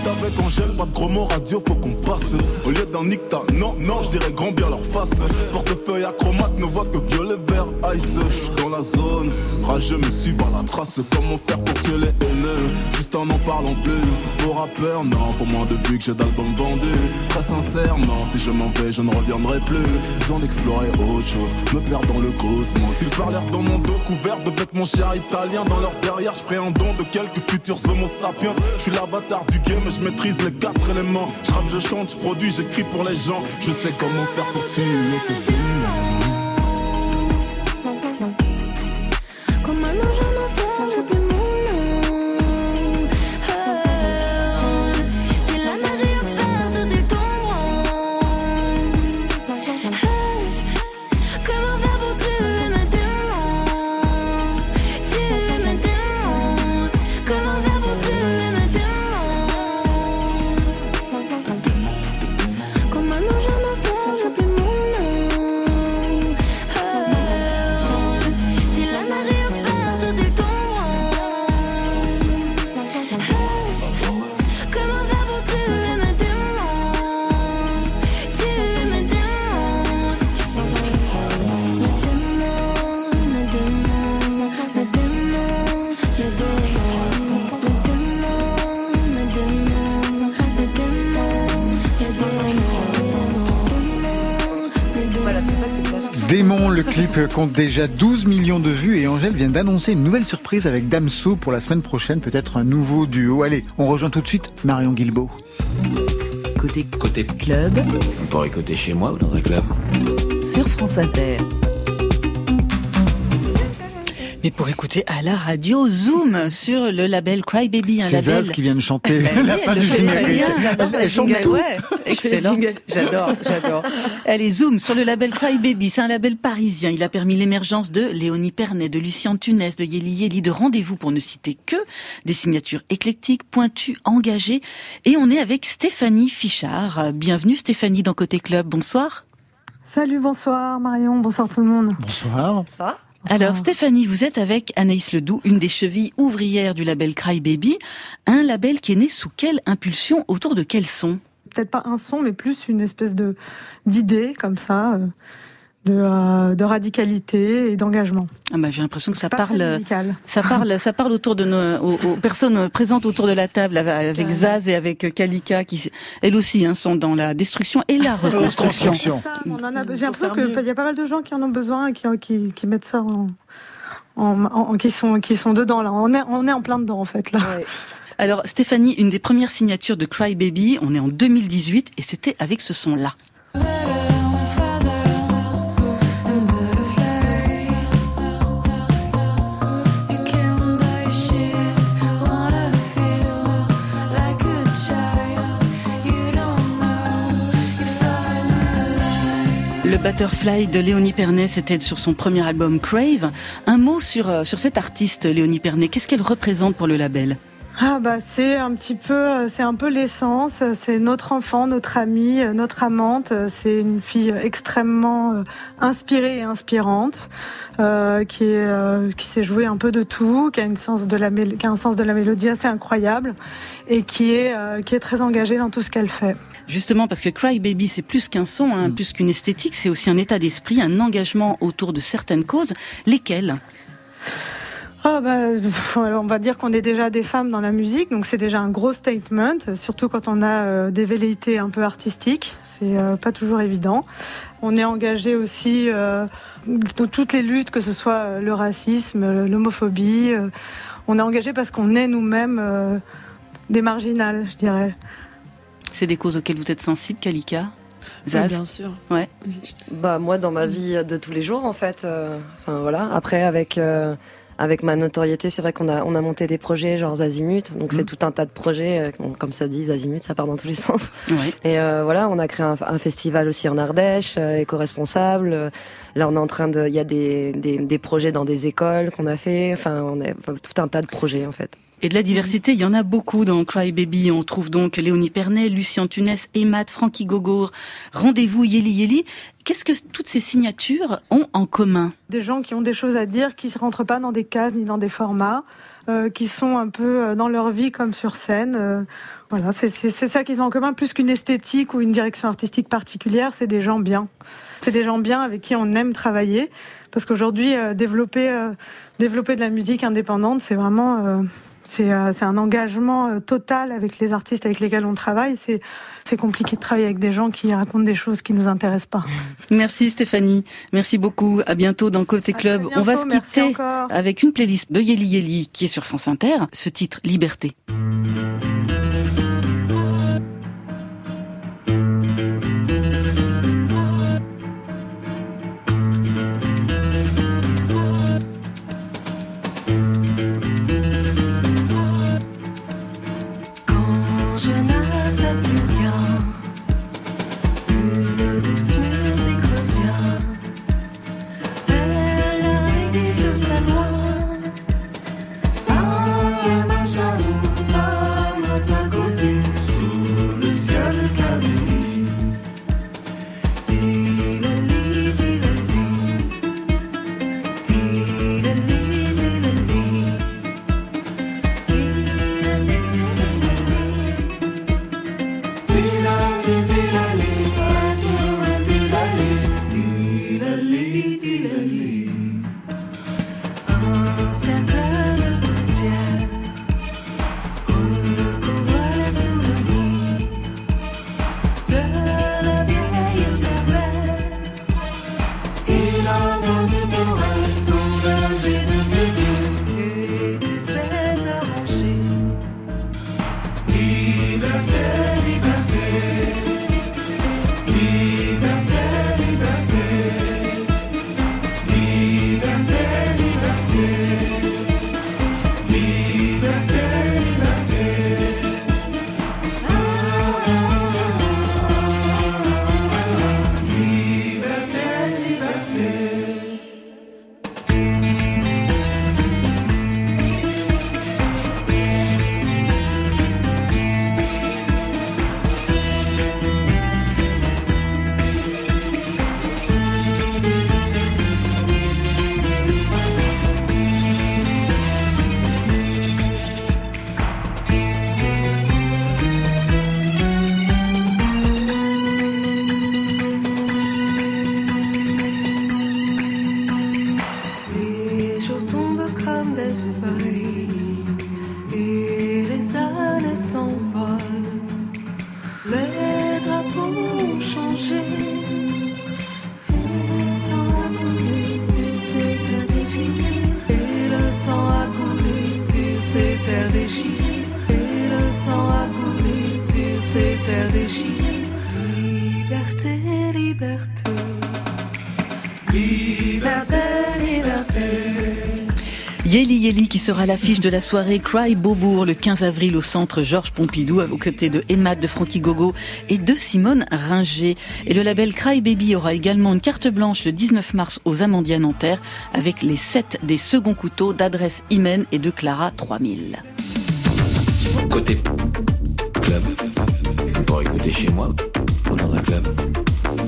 j'fuite avec Angèle, pas de gros mots radio, faut qu'on passe. Au lieu d'un nicta, non, non, je dirais grand bien leur face. Portefeuille acromate ne voit que violet, vert, ice. J'suis dans la zone, rageux me suis par la trace. Comment faire pour tuer les haineux? Juste en en parlant plus, pour rappeur, non. Pour moins de que j'ai d'albums vendus. Très sincèrement, si je m'en vais, je ne reviendrai plus. Besoin d'explorer autre chose, me perdre dans le cosmos. Ils parlèrent dans mon dos couvert de vêtements chers italiens. Dans leur derrière, je un don de quelques futurs homo sapiens. Je suis l'avatar du game, je maîtrise les quatre éléments. Je rappe, je chante, je produis, j'écris pour les Je sais comment faire pour tuer tes démons. Démon, le clip compte déjà 12 millions de vues et Angèle vient d'annoncer une nouvelle surprise avec Damso pour la semaine prochaine, peut-être un nouveau duo. Allez, on rejoint tout de suite Marion Guilbeault. Côté Côté club On pourrait écouter chez moi ou dans un club? sur France Inter. Mais pour écouter à la radio Zoom sur le label Crybaby, un C'est label. Zaz qui vient de chanter Bah la fin elle du générique. Elle le chante tout. ouais, [LAUGHS] excellent. J'adore, j'adore. Elle est Zoom sur le label Crybaby. C'est un label parisien. Il a permis l'émergence de Léonie Pernet, de Lucien Tunès, de Yeli Yeli, de Rendez-vous pour ne citer que des signatures éclectiques, pointues, engagées. Et on est avec Stéphanie Fichard. Bienvenue Stéphanie dans Côté Club. Bonsoir. Salut, bonsoir Marion, bonsoir tout le monde. Bonsoir. Ça va Alors Stéphanie, vous êtes avec Anaïs Ledoux, une des chevilles ouvrières du label Crybaby, un label qui est né sous quelle impulsion, autour de quel son Peut-être pas un son, mais plus une espèce de d'idée comme ça, euh, de, euh, de radicalité et d'engagement. ah bah, J'ai l'impression que ça parle, ça parle, ça parle autour de nos aux, aux personnes présentes autour de la table, avec. Zaz et avec Kalika, qui elles aussi hein, sont dans la destruction et la reconstruction. J'ai l'impression qu'il y a pas mal de gens qui en ont besoin et qui, qui, qui mettent ça en, en, en- qui sont qui sont dedans là. On est on est en plein dedans en fait là. Ouais. Alors Stéphanie, une des premières signatures de Crybaby, on est en 2018 et c'était avec ce son-là. Le Butterfly de Léonie Pernet, c'était sur son premier album Crave. Un mot sur, euh, cette artiste, Léonie Pernet. Qu'est-ce qu'elle représente pour le label? Ah bah c'est un petit peu, c'est un peu l'essence. C'est notre enfant, notre amie, euh, notre amante. C'est une fille extrêmement euh, inspirée et inspirante, euh, qui est, euh, sait jouer un peu de tout, qui a un sens de la mélodie assez incroyable et qui est, euh, qui est très engagée dans tout ce qu'elle fait. Justement, parce que Cry Baby, c'est plus qu'un son, hein, plus qu'une esthétique, c'est aussi un état d'esprit, un engagement autour de certaines causes. Lesquelles? Bah, alors on va dire qu'on est déjà des femmes dans la musique, donc c'est déjà un gros statement, surtout quand on a euh, des velléités un peu artistiques. C'est euh, pas toujours évident. On est engagé aussi euh, dans toutes les luttes, que ce soit le racisme, l'homophobie. euh, on est engagé parce qu'on est nous-mêmes euh, des marginales, je dirais. C'est des causes auxquelles vous êtes sensible, Kalika Oui, Zaz bien sûr. Ouais. Bah moi dans ma vie de tous les jours en fait. euh, Enfin voilà. Après avec euh, avec ma notoriété, c'est vrai qu'on a on a monté des projets genre Zazimut. Donc c'est Mhm. tout un tas de projets. euh, comme ça dit Zazimut, ça part dans tous les [LAUGHS] sens. Ouais. Et euh, voilà, on a créé un, un festival aussi en Ardèche, euh, éco-responsable. Là, on est en train de, il y a des, des, des projets dans des écoles qu'on a fait. Enfin, on a enfin, tout un tas de projets en fait. Et de la diversité, il y en a beaucoup dans Cry Baby. On trouve donc Léonie Pernet, Lucien Tunès, Emad, Frankie Gogour, Rendez-vous, Yeli Yeli. Qu'est-ce que toutes ces signatures ont en commun? Des gens qui ont des choses à dire, qui ne rentrent pas dans des cases ni dans des formats, euh, qui sont un peu euh, dans leur vie comme sur scène. euh, voilà, c'est c'est- c'est ça qu'ils ont en commun, plus qu'une esthétique ou une direction artistique particulière, c'est des gens bien. C'est des gens bien avec qui on aime travailler, parce qu'aujourd'hui, euh, développer, euh, développer de la musique indépendante, c'est vraiment... euh, c'est un engagement euh, total avec les artistes avec lesquels on travaille. C'est compliqué de travailler avec des gens qui racontent des choses qui nous intéressent pas. Merci Stéphanie, merci beaucoup. À bientôt dans Côté Club. On va se quitter avec une playlist de Yeli Yeli qui est sur France Inter. Ce titre Liberté. Sera à l'affiche de la soirée Cry Beaubourg le 15 avril au centre Georges Pompidou aux côtés de Emma de Frankie Gogo et de Simone Ringer. Et le label Cry Baby aura également une carte blanche le 19 mars aux Amandias Nanterre avec les 7 des seconds couteaux d'adresse Imen et de Clara 3000. Côté club, pour écouter chez moi ou dans un club.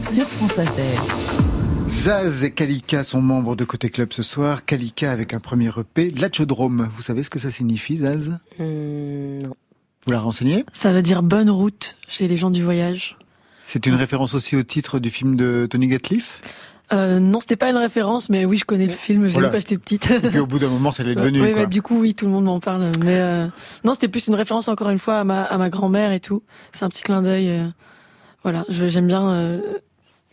Sur France Inter. Zaz et Kalika sont membres de Côté Club ce soir. Kalika avec un premier EP, Latchodrome. Vous savez ce que ça signifie, Zaz Hmm, non. Vous la renseignez Ça veut dire bonne route chez les gens du voyage. C'est une référence aussi au titre du film de Tony Gatliff Euh, non, c'était pas une référence, mais oui, je connais le film, j'ai Voilà. vu quand j'étais petite. Et puis au bout d'un moment, ça l'est devenu. oui, quoi. bah, du coup, oui, tout le monde m'en parle. Mais euh, non, c'était plus une référence encore une fois à ma, à ma grand-mère et tout. C'est un petit clin d'œil. euh, voilà, j'aime bien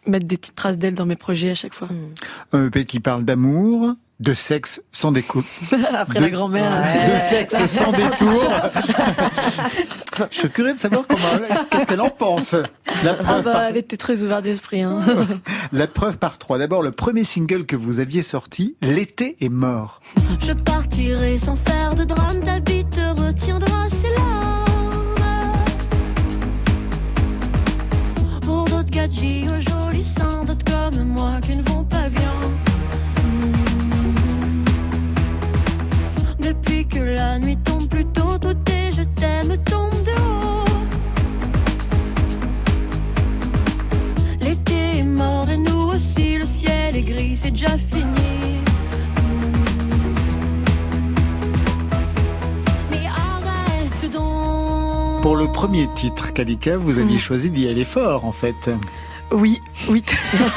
mettre des petites traces d'elle dans mes projets à chaque fois. Un EP qui parle d'amour, de sexe sans découp. [LAUGHS] Après De- la grand-mère. De sexe sans détour. [LAUGHS] Je suis curieux de savoir comment, qu'est-ce qu'elle en pense. La Ah preuve, bah, par, elle était très ouverte d'esprit. Hein. [LAUGHS] la preuve par trois. D'abord, le premier single que vous aviez sorti, L'été est mort. Je partirai sans faire de drame, ta bite te retiendra ses larmes. Gadgets aux jolis seins, d'autres comme moi qui ne vont pas bien. Mm. Depuis que la nuit tombe plus tôt, tout est je t'aime tombe de haut. L'été est mort et nous aussi, le ciel est gris, c'est déjà fini. Pour le premier titre, Kalika, vous aviez choisi d'y aller fort, en fait. Oui, oui.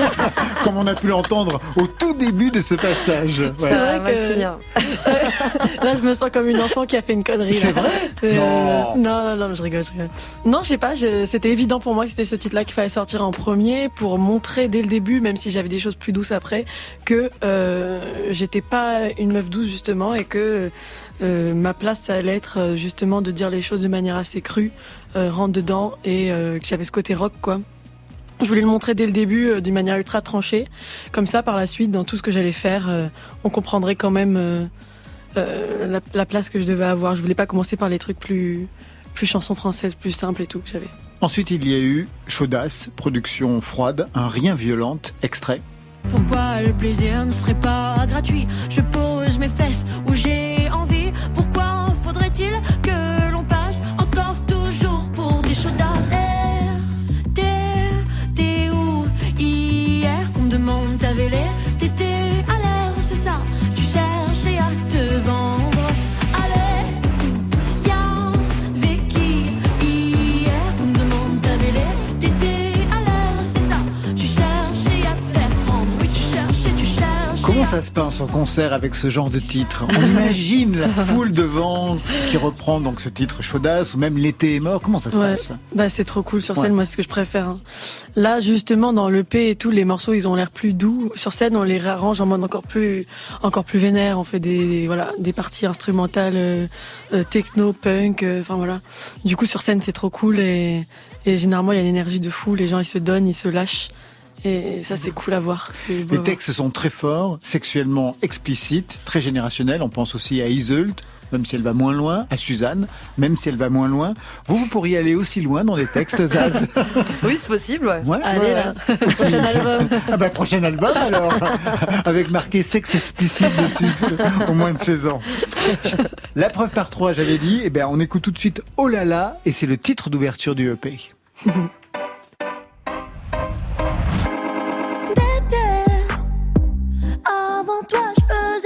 [LAUGHS] Comme on a pu l'entendre au tout début de ce passage. Ouais. C'est vrai va que- finir. [LAUGHS] Là, je me sens comme une enfant qui a fait une connerie. C'est vrai Euh, Non. non, non, non, je rigole, je rigole. Non, je sais pas, je- c'était évident pour moi que c'était ce titre-là qu'il fallait sortir en premier pour montrer dès le début, même si j'avais des choses plus douces après, que euh, j'étais pas une meuf douce justement et que euh, ma place ça allait être euh, justement de dire les choses de manière assez crue, euh, rentre dedans et euh, que j'avais ce côté rock quoi. Je voulais le montrer dès le début euh, d'une manière ultra tranchée, comme ça par la suite dans tout ce que j'allais faire, euh, on comprendrait quand même. euh, euh, la, la place que je devais avoir. Je voulais pas commencer par les trucs plus, plus chansons françaises, plus simples et tout que j'avais. Ensuite, il y a eu Chaudasse, production froide, un rien violente, extrait. Pourquoi le plaisir ne serait pas gratuit? Je pose mes fesses où j'ai. Pourquoi faudrait-il ça se passe en concert avec ce genre de titre On imagine la [LAUGHS] foule devant qui reprend donc ce titre Chaudasse ou même L'été est mort. Comment ça se Ouais. passe? Bah c'est trop cool sur scène, Ouais. moi c'est ce que je préfère. hein. Là justement dans l'EP et tout, les morceaux ils ont l'air plus doux. Sur scène on les réarrange en mode encore plus encore plus vénère. On fait des voilà des parties instrumentales euh, euh, techno, punk, euh, enfin voilà. Du coup sur scène c'est trop cool et, et généralement il y a une énergie de fou. Les gens ils se donnent, ils se lâchent et ça c'est cool à voir. Les voir. textes sont très forts, sexuellement explicites, très générationnels. On pense aussi à Iseult, même si elle va moins loin, à Suzanne, même si elle va moins loin. Vous, vous pourriez aller aussi loin dans les textes, [LAUGHS] Zaz Oui, c'est possible, ouais. Ouais. Allez Ouais, là, [LAUGHS] prochain album. Ah bah prochain album alors Avec marqué sexe explicite dessus [LAUGHS] au moins de 16 ans. La preuve par trois, j'avais dit, eh ben on écoute tout de suite Oh là là et c'est le titre d'ouverture du EP.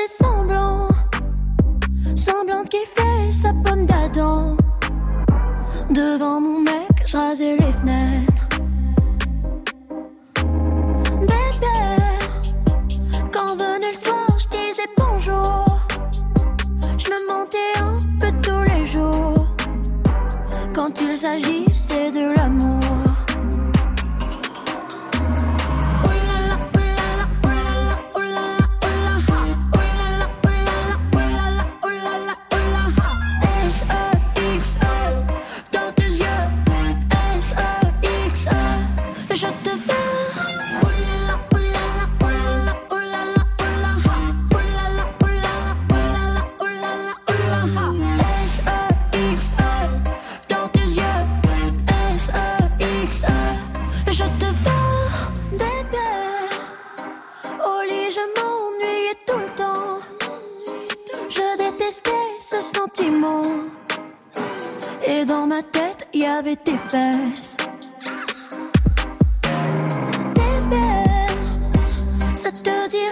fait semblant, semblante qui fait sa pomme d'Adam. Devant mon mec, je rasais les fenêtres. Bébé, quand venait le soir, je disais bonjour. Je me mentais un peu tous les jours. Quand il s'agissait de ce sentiment. Et dans ma tête, il y avait tes fesses. Bébé, ça te dirait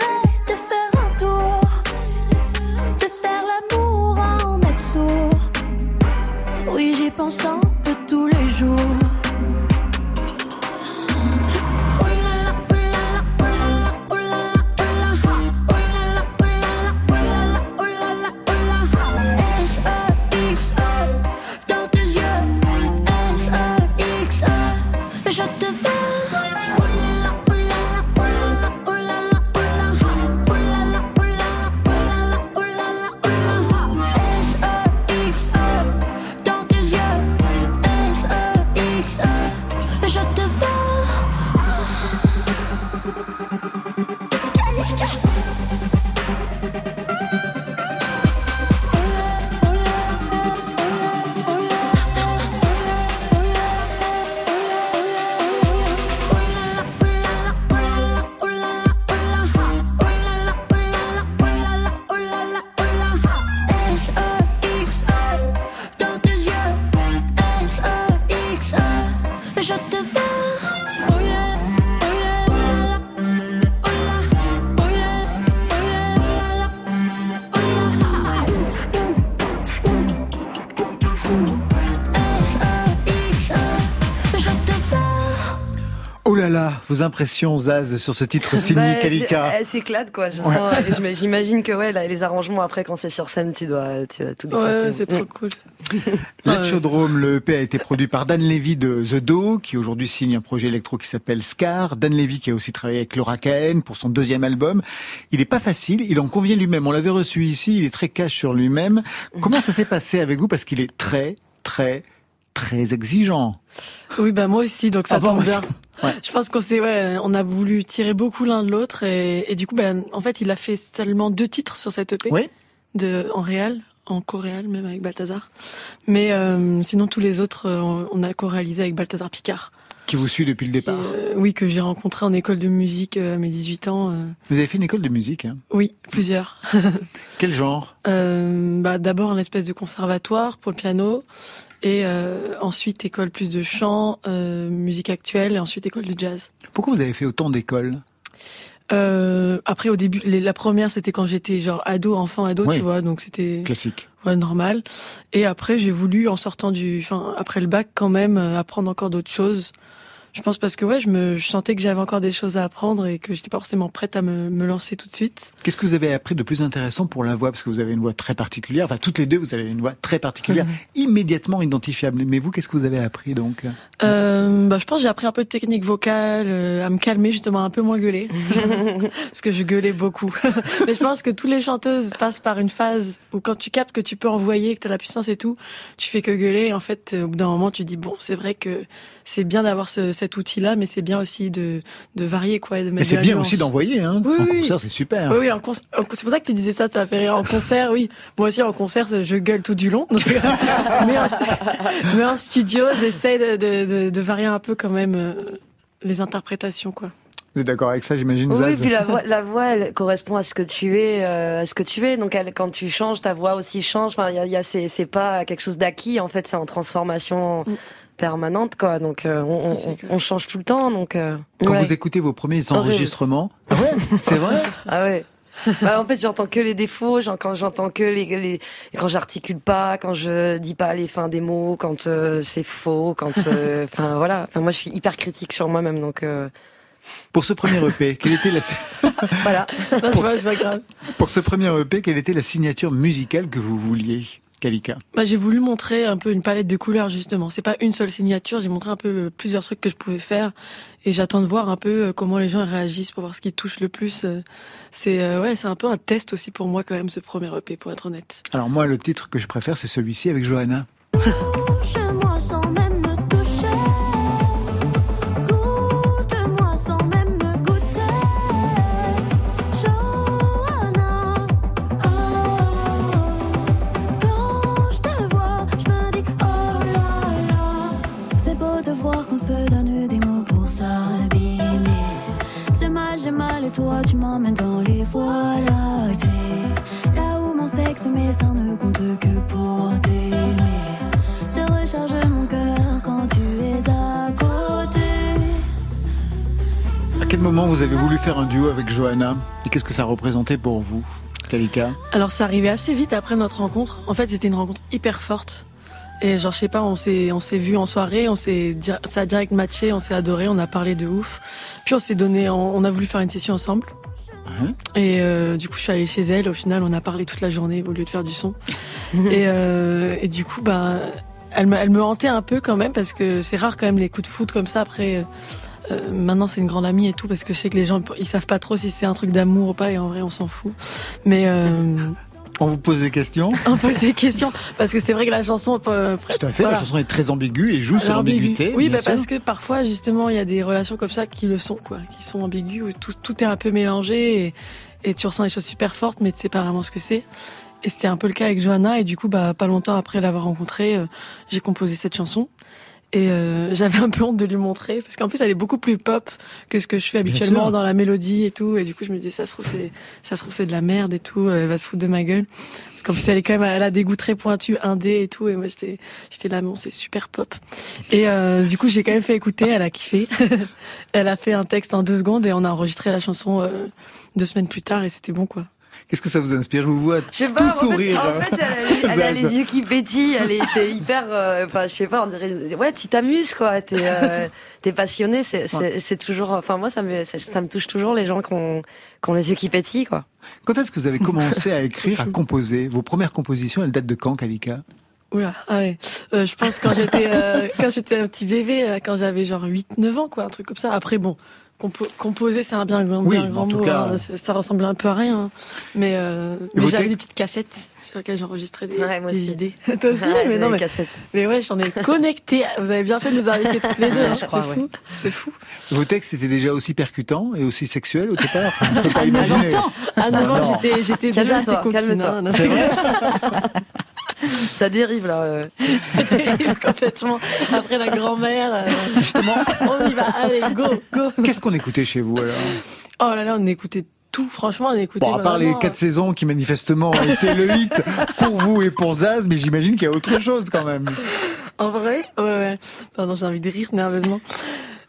vos impressions, Zaz, sur ce titre signé Bah, Kalika. Elle s'éclate quoi. je Ouais. J'imagine que ouais, là, les arrangements après quand c'est sur scène, tu dois, tu dois tout Ouais, défoncer. c'est trop cool. [LAUGHS] Let's Chaudrome, le EP a été produit par Dan Levy de The Do, qui aujourd'hui signe un projet électro qui s'appelle Scar. Dan Levy qui a aussi travaillé avec Laura Cahen pour son deuxième album. Il est pas facile, il en convient lui-même. On l'avait reçu ici, il est très cash sur lui-même. Comment ça s'est passé avec vous? Parce qu'il est très, très, très exigeant. Oui, bah moi aussi, donc ça Ah tombe bien. [LAUGHS] Ouais. Je pense qu'on s'est, ouais, on a voulu tirer beaucoup l'un de l'autre et, et du coup, ben, en fait, il a fait seulement deux titres sur cette EP. Oui. De, en réel, en coréal, même avec Balthazar. Mais euh, sinon, tous les autres, euh, on a co-réalisé avec Balthazar Picard. Qui vous suit depuis le départ. Euh, oui, que j'ai rencontré en école de musique euh, à mes 18 ans. euh, Vous avez fait une école de musique, hein oui, plusieurs. [LAUGHS] Quel genre? Euh, bah, d'abord un espèce de conservatoire pour le piano et euh, ensuite école plus de chant, euh, musique actuelle et ensuite école de jazz. Pourquoi vous avez fait autant d'écoles? Euh, après au début, les- la première c'était quand j'étais genre ado, enfant ado, Oui. tu vois, donc c'était Classique. ouais, normal. Et après j'ai voulu en sortant du, enfin après le bac quand même euh, apprendre encore d'autres choses. Je pense parce que ouais, je me je sentais que j'avais encore des choses à apprendre et que j'étais pas forcément prête à me, me lancer tout de suite. Qu'est-ce que vous avez appris de plus intéressant pour la voix? Parce que vous avez une voix très particulière. Enfin, toutes les deux, vous avez une voix très particulière, [LAUGHS] immédiatement identifiable. Mais vous, qu'est-ce que vous avez appris donc? Euh, bah, je pense que j'ai appris un peu de technique vocale, euh, à me calmer justement, un peu moins gueuler, [LAUGHS] parce que je gueulais beaucoup. [LAUGHS] Mais je pense que tous les chanteuses passent par une phase où quand tu captes que tu peux envoyer, que tu as la puissance et tout, tu fais que gueuler. Et en fait, euh, au bout d'un moment, tu dis bon, c'est vrai que c'est bien d'avoir ce, cet outil-là, mais c'est bien aussi de, de varier quoi, et de mettre Mais c'est de bien nuance. aussi d'envoyer. Hein Oui, en oui. concert, c'est super. Oui, oui, en conc- en- c'est pour ça que tu disais ça, ça m'a fait rire. En concert, oui. Moi aussi, en concert, je gueule tout du long. Donc, [LAUGHS] mais, en, mais en studio, j'essaie de, de, de, de varier un peu quand même euh, les interprétations, quoi. Vous êtes d'accord avec ça, j'imagine, Oui, Zaz puis la voix, la voix, elle correspond à ce que tu es, euh, à ce que tu es. Donc, elle, quand tu changes, ta voix aussi change. Enfin, il y a, il y a c'est, c'est pas quelque chose d'acquis. En fait, c'est en transformation permanente, quoi. Donc, euh, on, on, on change tout le temps. Donc, euh, Quand ouais. vous écoutez vos premiers enregistrements, ah ouais, [LAUGHS] c'est vrai. Ah ouais. Bah, en fait, j'entends que les défauts, quand j'entends que les, les quand j'articule pas, quand je dis pas les fins des mots, quand euh, c'est faux, quand euh, [LAUGHS] enfin voilà. Enfin moi je suis hyper critique sur moi-même donc euh, Pour ce premier EP, quelle était la voilà. [LAUGHS] Non, vois, grave. pour ce premier EP, quelle était la signature musicale que vous vouliez, Kalika Bah, j'ai voulu montrer un peu une palette de couleurs justement. C'est pas une seule signature. J'ai montré un peu euh, plusieurs trucs que je pouvais faire et j'attends de voir un peu euh, comment les gens réagissent pour voir ce qui touche le plus. euh. C'est euh, ouais, c'est un peu un test aussi pour moi quand même ce premier EP pour être honnête. Alors moi, le titre que je préfère, c'est celui-ci avec Johanna. [LAUGHS] Sans toi tu m'emmènes dans les voies lactées. Là où mon sexe mes seins ne comptent que pour t'aimer. Je recharge mon cœur quand tu es à côté. À quel moment vous avez voulu faire un duo avec Johanna Et qu'est-ce que ça représentait pour vous, Kalika? Alors ça arrivait assez vite après notre rencontre. En fait, c'était une rencontre hyper forte. Et genre, je sais pas, on s'est, on s'est vu en soirée, on s'est, ça a direct matché, on s'est adoré, on a parlé de ouf. Puis on s'est donné, on, on a voulu faire une session ensemble. Et euh, du coup, je suis allée chez elle. Au final, on a parlé toute la journée au lieu de faire du son. [LAUGHS] et, euh, et du coup, bah, elle me, elle me hantait un peu quand même parce que c'est rare quand même les coups de foot comme ça. Après, euh, euh, maintenant, c'est une grande amie et tout parce que je sais que les gens, ils savent pas trop si c'est un truc d'amour ou pas. Et en vrai, on s'en fout. Mais euh, On vous pose des questions? On pose des questions parce que c'est vrai que la chanson. euh, Tout à fait, la chanson est très ambiguë et joue sur Ambigu. l'ambiguïté. Oui, bah, parce que parfois, justement, il y a des relations comme ça qui le sont, quoi, qui sont ambiguës, où tout, tout est un peu mélangé et, et tu ressens des choses super fortes, mais tu sais pas vraiment ce que c'est. Et c'était un peu le cas avec Johanna, et du coup, bah, pas longtemps après l'avoir rencontrée, euh, j'ai composé cette chanson. Et euh, j'avais un peu honte de lui montrer, parce qu'en plus, elle est beaucoup plus pop que ce que je fais habituellement dans la mélodie et tout. Et du coup, je me disais, ça se trouve, c'est, ça se trouve, c'est de la merde et tout. Elle va se foutre de ma gueule. Parce qu'en plus, elle est quand même, elle a des goûts très pointus, indé et tout. Et moi, j'étais, j'étais là, bon, c'est super pop. Et euh, du coup, j'ai quand même fait écouter. Elle a kiffé. [LAUGHS] elle a fait un texte en deux secondes et on a enregistré la chanson euh, deux semaines plus tard et c'était bon, quoi. Qu'est-ce que ça vous inspire? Je vous vois Je sais tout pas, en fait- sourire. En fait, elle, a- elle a Zaz. [LAUGHS] les yeux qui pétillent, elle était hyper, euh, enfin, je sais pas, on dirait, ouais, tu t'amuses, quoi, t'es, euh, [LAUGHS] passionné, c'est, toujours, enfin, moi, ça me, ça, ça me touche toujours les gens qui ont, qui ont les yeux qui pétillent, quoi. Quand est-ce que vous avez [LAUGHS] commencé à écrire, à composer? Vos premières compositions, elles datent de quand, Kalika? Oula, ah ouais. Euh, je pense quand j'étais, euh, quand j'étais un petit bébé, quand j'avais genre 8-9 ans, quoi, un truc comme ça. Après, bon. Compo- Composer, c'est un bien, grand- Oui, bien grand en tout mot. cas- hein. Ça, ça ressemble un peu à rien. hein. Mais, euh, mais j'avais des petites cassettes sur lesquelles j'enregistrais des, Ouais, idées. [LAUGHS] Toi aussi Ouais, mais non, des mais, cassettes. mais ouais, j'en ai connecté. Vous avez bien fait de nous inviter toutes les deux. Ouais, hein. je crois, c'est ouais. fou. Vos textes étaient déjà aussi percutants et aussi sexuels au départ Enfin, Je peux pas imaginer. À 9 ans, non. j'étais, déjà assez coquine. hein. C'est vrai [LAUGHS] [LAUGHS] Ça dérive, là. euh. [LAUGHS] terrible, complètement. Après la grand-mère, euh, Justement, [LAUGHS] on y va. Allez, go, go. qu'est-ce qu'on écoutait chez vous alors Oh là là, on écoutait tout. Franchement, on écoutait Bon, à part les quatre saisons qui manifestement ont été le hit pour vous et pour Zaz, mais j'imagine qu'il y a autre chose quand même. En vrai Ouais, ouais. Pardon, j'ai envie de rire nerveusement.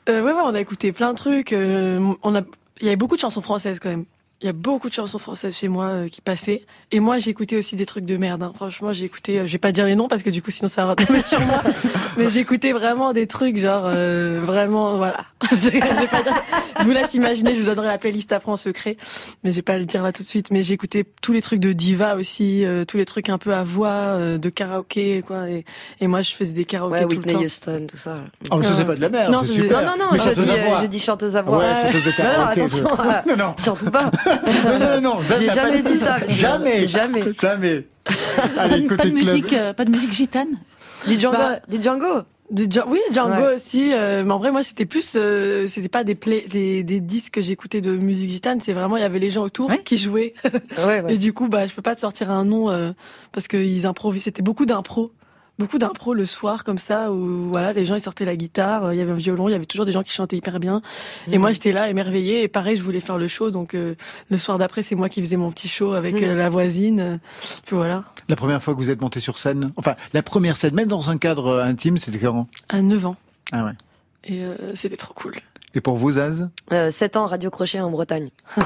Euh, ouais, ouais, on a écouté plein de trucs. euh, on a, il y avait beaucoup de chansons françaises quand même. Il y a beaucoup de chansons françaises chez moi euh, qui passaient. Et moi, j'ai écouté aussi des trucs de merde. hein. Franchement, j'ai écouté. euh, je vais pas dire les noms parce que du coup, sinon ça va retomber sur moi. [LAUGHS] Mais écouté vraiment des trucs genre euh, vraiment, voilà. [LAUGHS] je, vais pas dire- je vous laisse imaginer. Je vous donnerai la playlist après en secret, mais je vais pas le dire là tout de suite. Mais écouté tous les trucs de diva aussi, euh, tous les trucs un peu à voix, euh, de karaoké, quoi. Et, et moi, je faisais des karaokés Ouais, tout le Whitney temps. Houston, tout ça. Oh, mais ça, c'est pas de la merde, Non, super. Non, non, non, je chanteuse dis, à voix. je dis chanteuse à voix. Ouais, chanteuse de Non, non, karaoké. attention. [LAUGHS] Non, non. Surtout pas. Non, non, non, J'ai pas jamais dit ça. [LAUGHS] Jamais. Jamais. Jamais. Pas, Allez, pas de club. musique, euh, pas de musique gitane. Du Django. Bah, du Django. De Dja- oui, Django Ouais. aussi. euh, mais en vrai, moi, c'était plus, euh, c'était pas des, play, des des disques que j'écoutais de musique gitane. C'est vraiment, il y avait les gens autour Ouais. qui jouaient. Ouais, ouais. Et du coup, bah, je peux pas te sortir un nom euh, parce qu'ils improvisaient. C'était beaucoup d'impro. Beaucoup d'impro le soir comme ça où voilà les gens ils sortaient la guitare, euh, il y avait un violon, il y avait toujours des gens qui chantaient hyper bien et Mhm. moi j'étais là émerveillée et pareil je voulais faire le show donc euh, le soir d'après c'est moi qui faisais mon petit show avec euh, Mhm. la voisine euh, puis voilà La première fois que vous êtes monté sur scène, enfin, la première scène, même dans un cadre euh, intime, c'était quand? À 9 ans Ah ouais. et euh, c'était trop cool. Et pour vous, Zaz? Euh, 7 ans, Radio Crochet en Bretagne. [LAUGHS]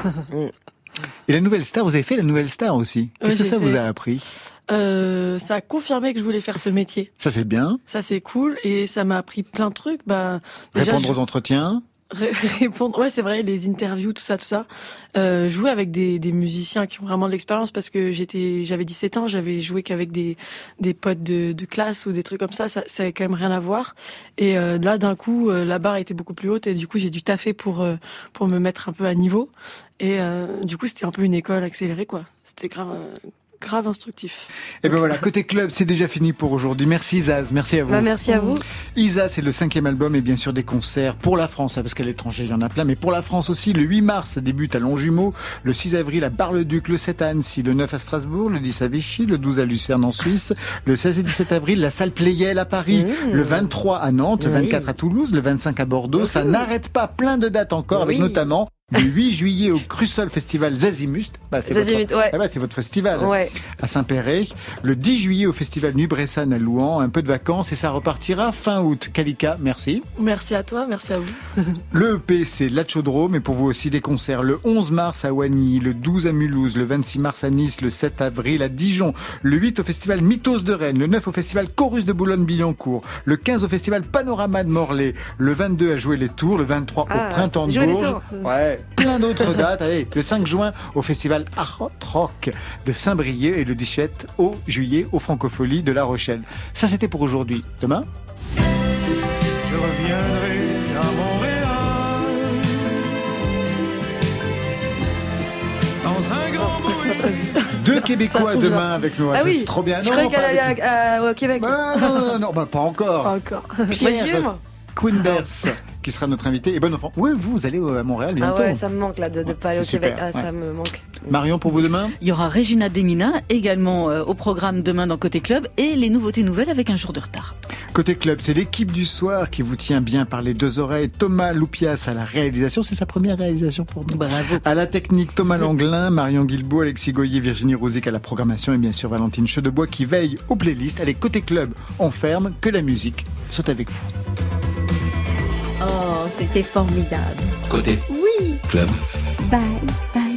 Et la nouvelle star, vous avez fait la nouvelle star aussi. Qu'est-ce Ouais, que ça vous a appris? Euh, ça a confirmé que je voulais faire ce métier. Ça, c'est bien. Ça c'est cool et ça m'a appris plein de trucs. Bah déjà, Répondre je- aux entretiens. Ré- [LAUGHS] répondre ouais c'est vrai les interviews tout ça tout ça euh, jouer avec des, des musiciens qui ont vraiment de l'expérience parce que j'étais j'avais 17 ans j'avais joué qu'avec des des potes de, de classe ou des trucs comme ça ça ça avait quand même rien à voir et euh, là d'un coup euh, la barre était beaucoup plus haute et du coup j'ai dû taffer pour pour me mettre un peu à niveau et euh, du coup c'était un peu une école accélérée quoi c'était grave euh, grave instructif Et ben voilà, côté club, c'est déjà fini pour aujourd'hui. Merci Zaz, merci à vous. Bah, merci à vous. Isa, c'est le cinquième album et bien sûr des concerts pour la France, hein, parce qu'à l'étranger il y en a plein, mais pour la France aussi, le 8 mars ça débute à Longjumeau, le 6 avril à Bar-le-Duc, le 7 à Annecy, le 9 à Strasbourg, le 10 à Vichy, le 12 à Lucerne en Suisse, le 16 et 17 avril la salle Playel à Paris, Mmh. le 23 à Nantes, le Oui. 24 à Toulouse, le 25 à Bordeaux, ça n'arrête pas, plein de dates encore, avec notamment Le 8 juillet au Crussol Festival Zazimust. Bah, c'est Zazimut, votre, ouais. ben, c'est votre festival. Ouais. À Saint-Péret. Le 10 juillet au Festival Nuit Bressane à Louan. Un peu de vacances et ça repartira fin août. Kalika, merci. Merci à toi, merci à vous. [LAUGHS] Le EP, c'est La Chaudrome, mais pour vous aussi des concerts. Le 11 mars à Wany, le 12 à Mulhouse, le 26 mars à Nice, le 7 avril à Dijon, le 8 au festival Mythos de Rennes, le 9 au festival Chorus de Boulogne-Billancourt, le 15 au festival Panorama de Morlaix, le 22 à Jouer les Tours, le 23 Ah, au Printemps de Bourges. Ouais, plein d'autres dates. Allez, le 5 juin au festival Art Rock de Saint-Brieuc et le 17 au juillet au Francofolie de La Rochelle. Ça, c'était pour aujourd'hui. Demain? Je reviendrai à Montréal dans un grand [LAUGHS] bruit. Deux Québécois demain avec nous. Ah oui, c'est trop bien. Je Non, croyais pas qu'elle allait avec à- à- au Québec. Bah, non, non, non, non, bah, pas encore. Pas encore. Pierre. Quinders, qui sera notre invité. Et bon enfant. Oui, vous, vous allez à Montréal Ah ouais, ça me manque là de ne pas aller au Québec. super, Ah, ouais. ça me manque. Marion, pour vous demain? Il y aura Regina Demina également euh, au programme demain dans Côté Club et les nouveautés nouvelles avec un jour de retard. Côté club, c'est l'équipe du soir qui vous tient bien par les deux oreilles. Thomas Loupias à la réalisation. C'est sa première réalisation pour nous. Bravo. À la technique, Thomas [LAUGHS] Langlin, Marion Guilbault, Alexis Goyer, Virginie Rosic à la programmation et bien sûr Valentine Chedebois qui veille aux playlists. Allez, côté club, on ferme, que la musique saute avec vous. Oh, c'était formidable. Côté Oui, club. bye, bye.